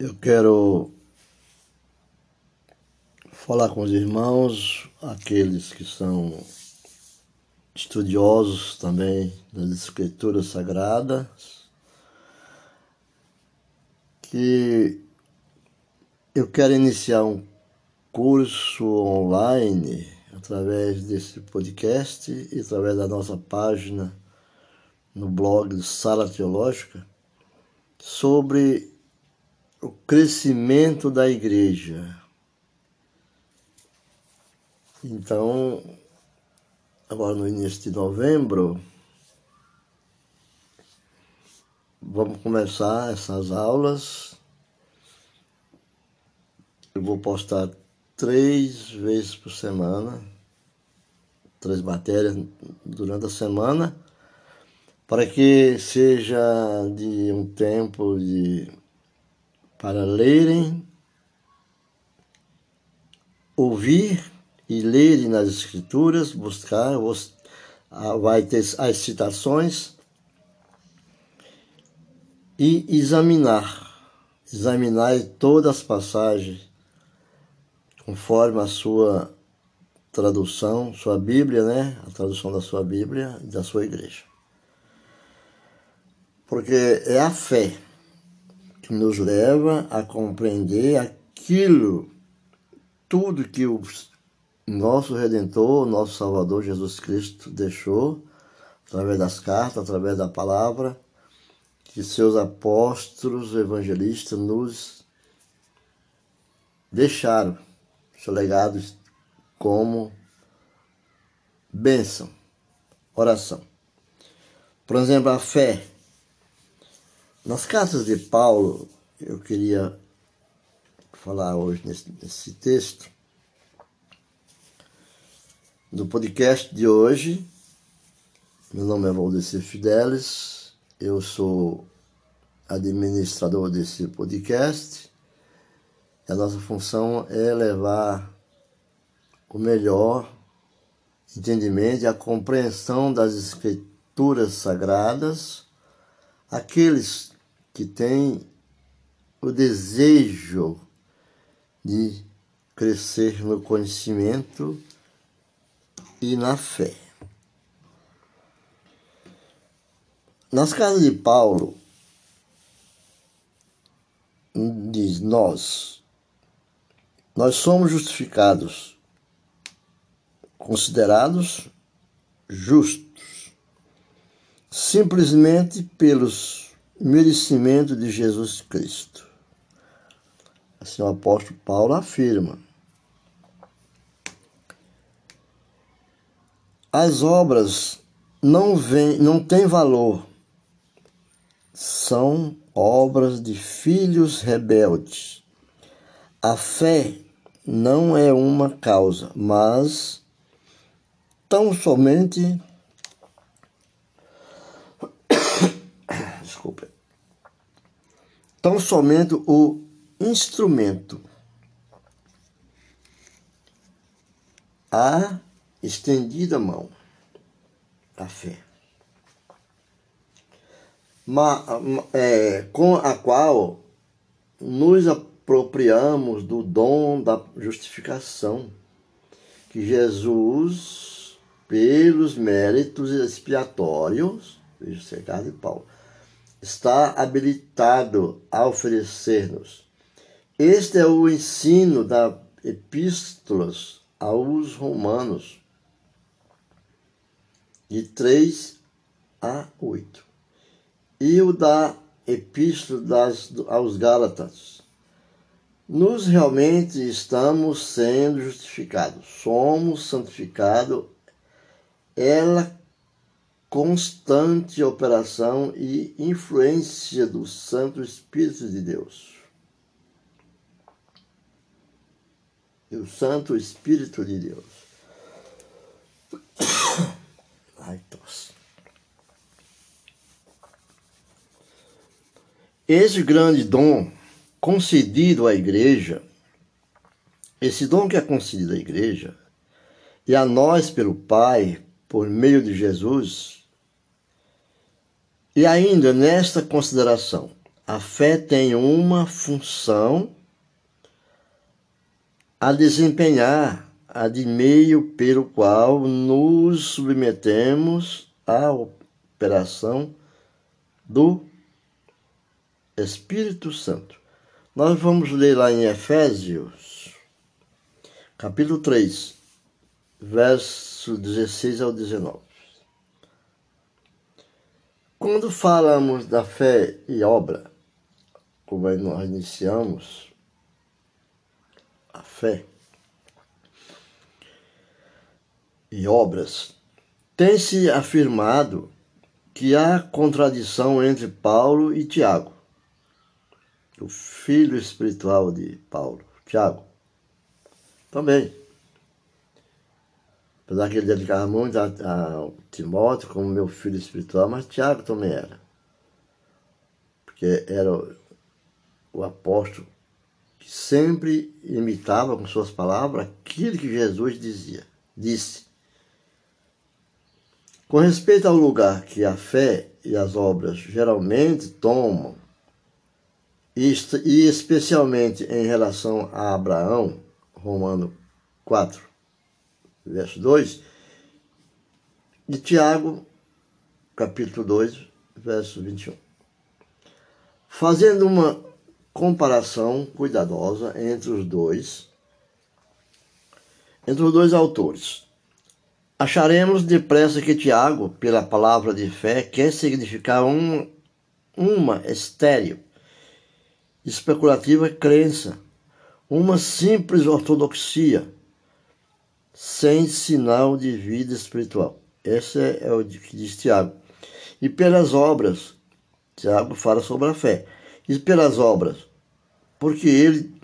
Eu quero falar com os irmãos, aqueles que são estudiosos também das Escrituras Sagradas, que eu quero iniciar um curso online através desse podcast e através da nossa página no blog Sala Teológica sobre o crescimento da igreja. Então, agora no início de novembro, vamos começar essas aulas. Eu vou postar três vezes por semana, três matérias durante a semana, para que seja de um tempo de para lerem, ouvir e lerem nas escrituras, buscar, vai ter as citações e examinar, examinar todas as passagens conforme a sua tradução, sua Bíblia, né? A tradução da sua Bíblia e da sua igreja. Porque é a fé que nos leva a compreender aquilo, tudo que o nosso Redentor, nosso Salvador Jesus Cristo deixou, através das cartas, através da palavra, que seus apóstolos, evangelistas nos deixaram, seu legado como bênção, oração. Por exemplo, a fé nas cartas de Paulo, eu queria falar hoje nesse, nesse texto, no podcast de hoje. Meu nome é Valdecir Fidelis, eu sou administrador desse podcast. A nossa função é levar o melhor entendimento e a compreensão das escrituras sagradas àqueles que tem o desejo de crescer no conhecimento e na fé. Nas casas de Paulo, diz nós, nós somos justificados, considerados justos, simplesmente pelos merecimento de Jesus Cristo. Assim o apóstolo Paulo afirma. As obras não, vem, não têm valor, são obras de filhos rebeldes. A fé não é uma causa, mas tão somente desculpa, tão somente o instrumento. A estendida mão, a fé, Ma, é, com a qual nos apropriamos do dom da justificação que Jesus, pelos méritos expiatórios, veja cercado de Paulo, está habilitado a oferecer-nos. Este é o ensino da Epístolas aos Romanos, de 3 a 8, e o da Epístola das, aos Gálatas. Nos realmente estamos sendo justificados, somos santificados, ela constante operação e influência do Santo Espírito de Deus. E o Santo Espírito de Deus. Ai, tosse. Esse grande dom concedido à igreja, esse dom que é concedido à igreja, e a nós pelo Pai, por meio de Jesus, e ainda nesta consideração, A fé tem uma função a desempenhar, a de meio pelo qual nos submetemos à operação do Espírito Santo. Nós vamos ler lá em Efésios, capítulo 3, verso 16 ao 19. Quando falamos da fé e obra, como nós iniciamos a fé e obras, tem-se afirmado que há contradição entre Paulo e Tiago, o filho espiritual de Paulo, Tiago. Também. Apesar que ele dedicava muito a, a Timóteo como meu filho espiritual, mas Tiago também era. Porque era o, o apóstolo que sempre imitava com suas palavras aquilo que Jesus dizia, disse. Com respeito ao lugar que a fé e as obras geralmente tomam, e especialmente em relação a Abraão, Romano 4, verso 2, e Tiago, capítulo 2, verso 21. Fazendo uma comparação cuidadosa entre os dois, entre os dois autores, Acharemos depressa que Tiago, pela palavra de fé, quer significar um, uma estéreo, especulativa crença, uma simples ortodoxia, sem sinal de vida espiritual. Esse é o que diz Tiago. E pelas obras, Tiago fala sobre a fé. E pelas obras, porque ele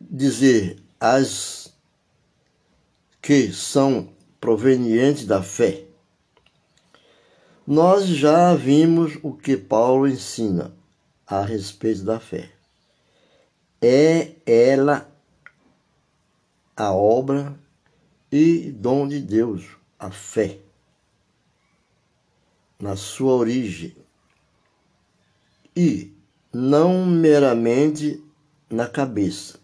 dizer as que são proveniente da fé. Nós já vimos o que Paulo ensina a respeito da fé. É ela a obra e dom de Deus, a fé, na sua origem, e não meramente na cabeça.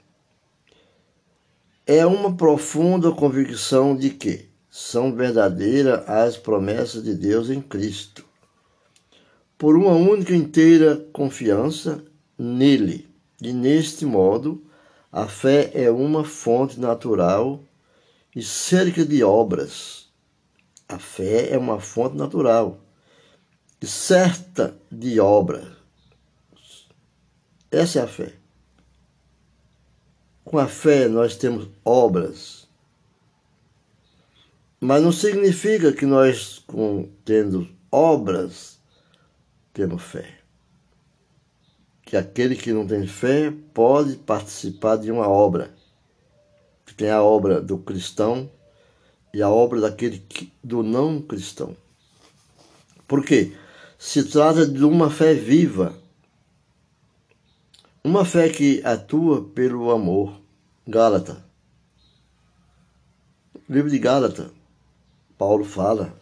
É uma profunda convicção de que são verdadeiras as promessas de Deus em Cristo. Por uma única inteira confiança nele. E neste modo, a fé é uma fonte natural e cerca de obras. A fé é uma fonte natural e certa de obras. Essa é a fé. Com a fé nós temos obras mas não significa que nós, com, tendo obras, temos fé. Que aquele que não tem fé pode participar de uma obra. Que tem a obra do cristão e a obra daquele que, do não cristão. Por quê? Se trata de uma fé viva. Uma fé que atua pelo amor. Gálata. Livro de Gálata Paulo fala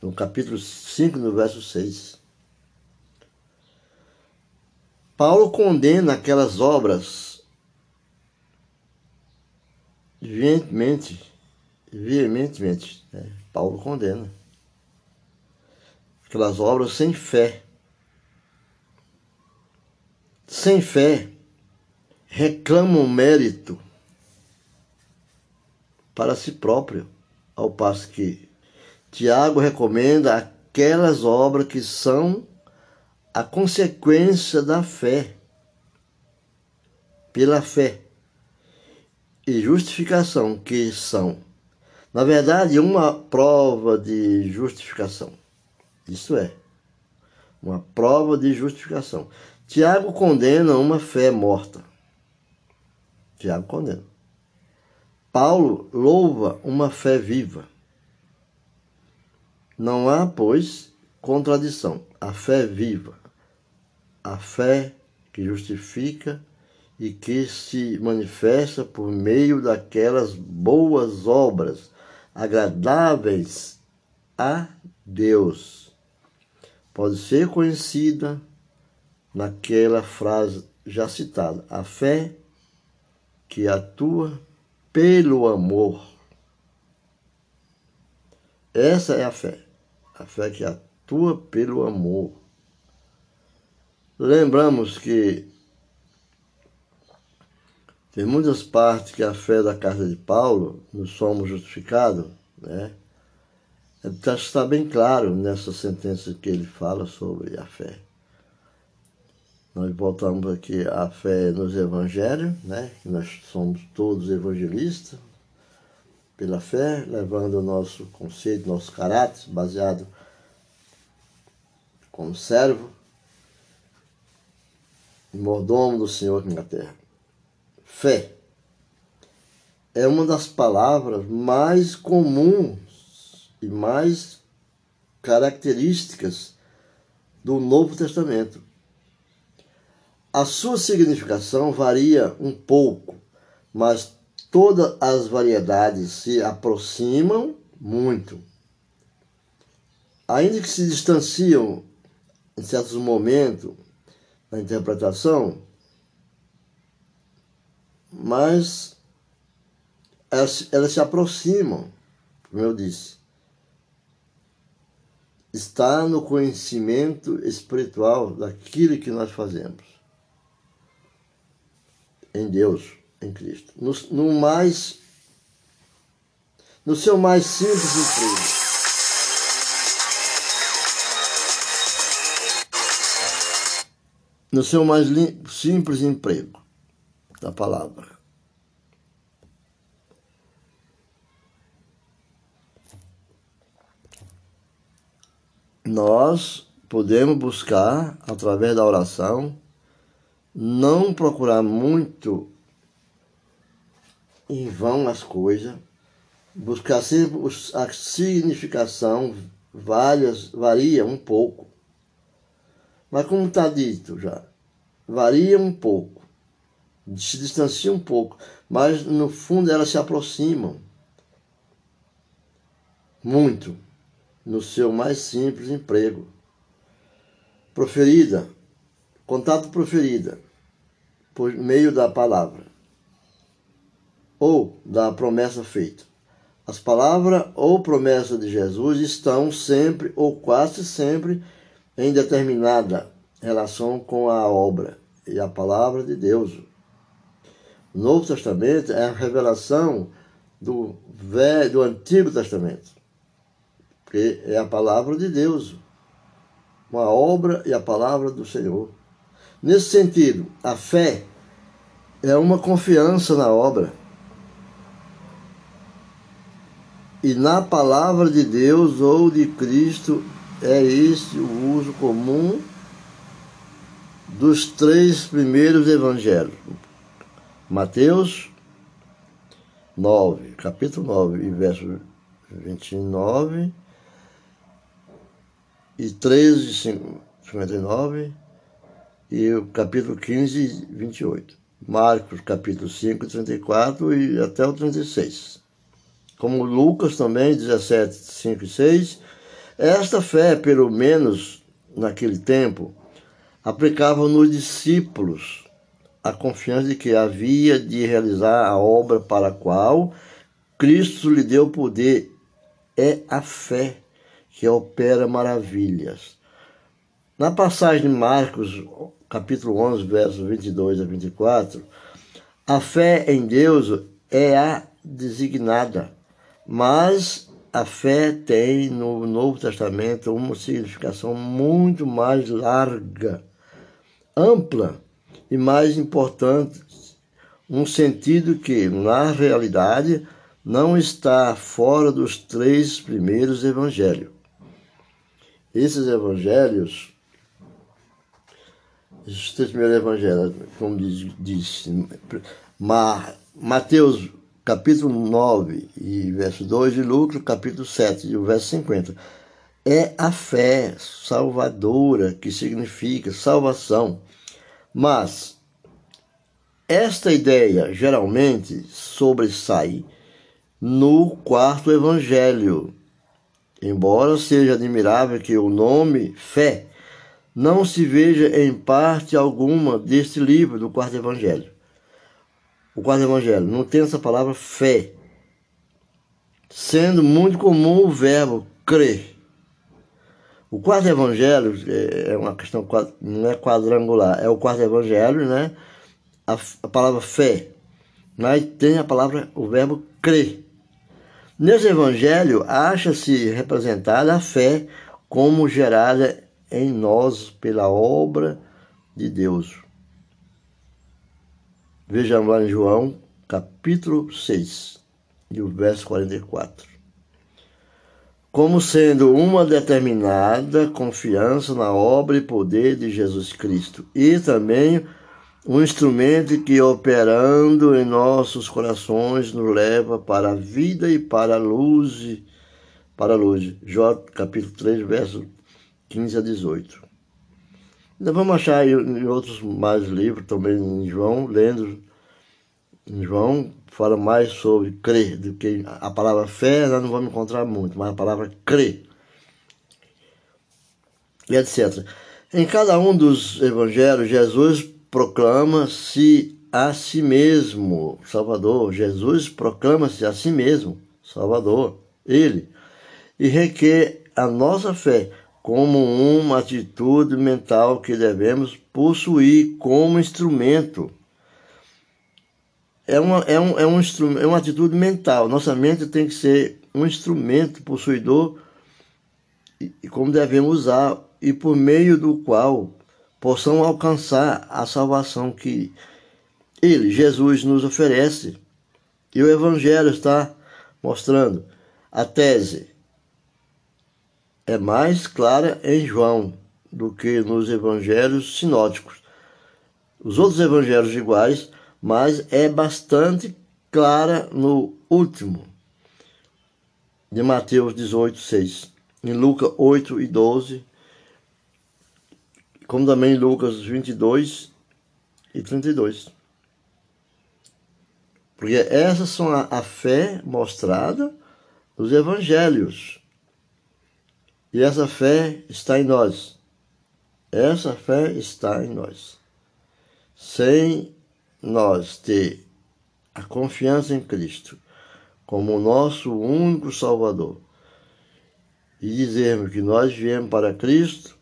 no capítulo 5, no verso 6. Paulo condena aquelas obras veementemente, veementemente. Né? Paulo condena aquelas obras sem fé. Sem fé, reclamam mérito para si próprio, ao passo que Tiago recomenda aquelas obras que são a consequência da fé, pela fé, e justificação, que são, na verdade, uma prova de justificação. Isso é, uma prova de justificação. Tiago condena uma fé morta. Tiago condena. Paulo louva uma fé viva. Não há, pois, contradição. A fé viva, a fé que justifica e que se manifesta por meio daquelas boas obras agradáveis a Deus. Pode ser conhecida naquela frase já citada. A fé que atua pelo amor. Essa é a fé. A fé que atua pelo amor. Lembramos que tem muitas partes que a fé da carta de Paulo, nós somos justificados, né? Então, está bem claro nessa sentença que ele fala sobre a fé. Nós voltamos aqui à fé nos evangelhos, né? Nós somos todos evangelistas pela fé, levando o nosso conceito, nosso caráter, baseado como servo e mordomo do Senhor aqui na terra. Fé é uma das palavras mais comuns e mais características do Novo Testamento. A sua significação varia um pouco, mas todas as variedades se aproximam muito. Ainda que se distanciam em certos momentos na interpretação, mas elas, elas se aproximam, como eu disse está no conhecimento espiritual daquilo que nós fazemos. Em Deus, em Cristo. No, no mais. No seu mais simples emprego. No seu mais simples emprego da palavra. nós podemos buscar, através da oração, não procurar muito em vão as coisas, buscar sempre a significação várias, varia um pouco. Mas como está dito já, varia um pouco, se distancia um pouco, mas no fundo elas se aproximam muito no seu mais simples emprego. Proferida, contato proferida, por meio da palavra, ou da promessa feita. As palavras ou promessas de Jesus estão sempre, ou quase sempre, em determinada relação com a obra e a palavra de Deus. Novo Testamento é a revelação do, velho, do Antigo Testamento porque é a palavra de Deus, uma obra e a palavra do Senhor. Nesse sentido, a fé é uma confiança na obra e na palavra de Deus ou de Cristo é este o uso comum dos três primeiros evangelhos. Mateus 9, capítulo 9, e verso 29 e 13, 59 e o capítulo 15, 28. Marcos, capítulo 5, 34 e até o 36. Como Lucas também, 17, 5 e 6. Esta fé, pelo menos naquele tempo, aplicava nos discípulos a confiança de que havia de realizar a obra para a qual Cristo lhe deu poder. É a fé que opera maravilhas. Na passagem de Marcos, capítulo 11, versos 22 a 24, a fé em Deus é a designada, mas a fé tem no Novo Testamento uma significação muito mais larga, ampla e mais importante, um sentido que, na realidade, não está fora dos três primeiros evangelhos. Esses evangelhos, esses três primeiros evangelhos, como diz Mateus capítulo 9 e verso 2 e Lucas capítulo 7 e o verso 50, é a fé salvadora que significa salvação. Mas esta ideia geralmente sobressai no quarto evangelho, Embora seja admirável que o nome fé não se veja em parte alguma deste livro do quarto evangelho. O quarto evangelho não tem essa palavra fé, sendo muito comum o verbo crer. O quarto evangelho é, é uma questão, não é quadrangular, é o quarto evangelho, né? A, a palavra fé, mas tem a palavra, o verbo crer. Nesse evangelho, acha-se representada a fé como gerada em nós pela obra de Deus. Vejamos lá em João, capítulo 6, e o verso 44. Como sendo uma determinada confiança na obra e poder de Jesus Cristo, e também um instrumento que, operando em nossos corações, nos leva para a vida e para a luz, para a luz. Jó, capítulo 3, verso 15 a 18. Ainda vamos achar em outros mais livros, também em João, lendo João, fala mais sobre crer do que a palavra fé, nós não vamos encontrar muito, mas a palavra crer. E etc. Em cada um dos evangelhos, Jesus proclama-se a si mesmo, Salvador. Jesus proclama-se a si mesmo, Salvador, Ele, e requer a nossa fé como uma atitude mental que devemos possuir como instrumento. É uma, é um, é um instrumento, é uma atitude mental. Nossa mente tem que ser um instrumento possuidor e, e como devemos usar e por meio do qual possam alcançar a salvação que Ele, Jesus, nos oferece. E o Evangelho está mostrando. A tese é mais clara em João do que nos evangelhos sinóticos. Os outros evangelhos iguais, mas é bastante clara no último, de Mateus 18, 6. Em Lucas 8 e 12, como também Lucas 22 e 32. Porque essas são a, a fé mostrada nos evangelhos. E essa fé está em nós. Essa fé está em nós. Sem nós ter a confiança em Cristo como nosso único Salvador e dizermos que nós viemos para Cristo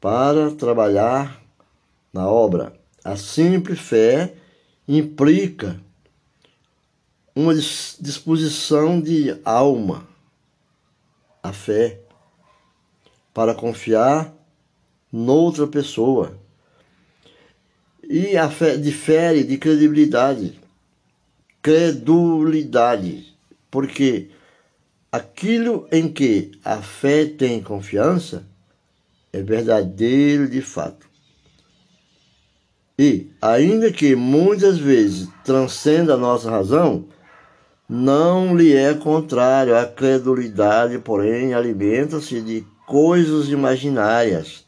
para trabalhar na obra. A simples fé implica uma disposição de alma, a fé, para confiar noutra pessoa. E a fé difere de credibilidade, credulidade, porque aquilo em que a fé tem confiança é verdadeiro de fato. E, ainda que muitas vezes transcenda a nossa razão, não lhe é contrário. A credulidade, porém alimenta-se de coisas imaginárias.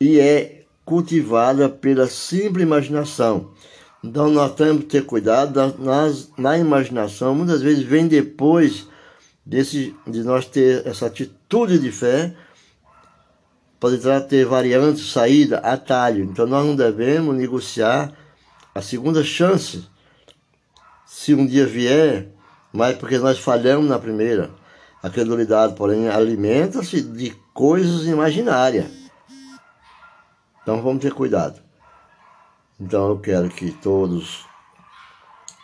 E é cultivada pela simples imaginação. Então nós temos que ter cuidado nas, na imaginação, muitas vezes vem depois desse, de nós ter essa atitude de fé, pode ter variantes, saída, atalho. Então nós não devemos negociar a segunda chance, se um dia vier, mas porque nós falhamos na primeira. A credulidade, porém, alimenta-se de coisas imaginárias. Então vamos ter cuidado. Então eu quero que todos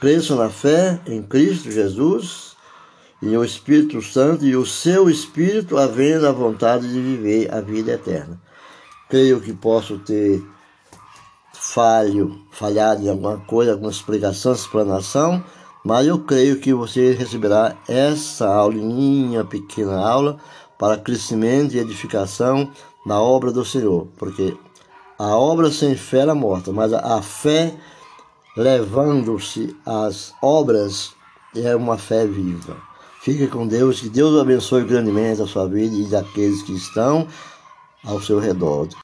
cresçam na fé em Cristo Jesus e o Espírito Santo e o seu Espírito havendo a vontade de viver a vida eterna. Creio que posso ter falho, falhado em alguma coisa, alguma explicação, explanação, mas eu creio que você receberá essa aulinha, pequena aula, para crescimento e edificação na obra do Senhor, porque a obra sem fé era morta, mas a fé levando-se às obras é uma fé viva. Fique com Deus, que Deus abençoe grandemente a sua vida e daqueles que estão ao seu redor.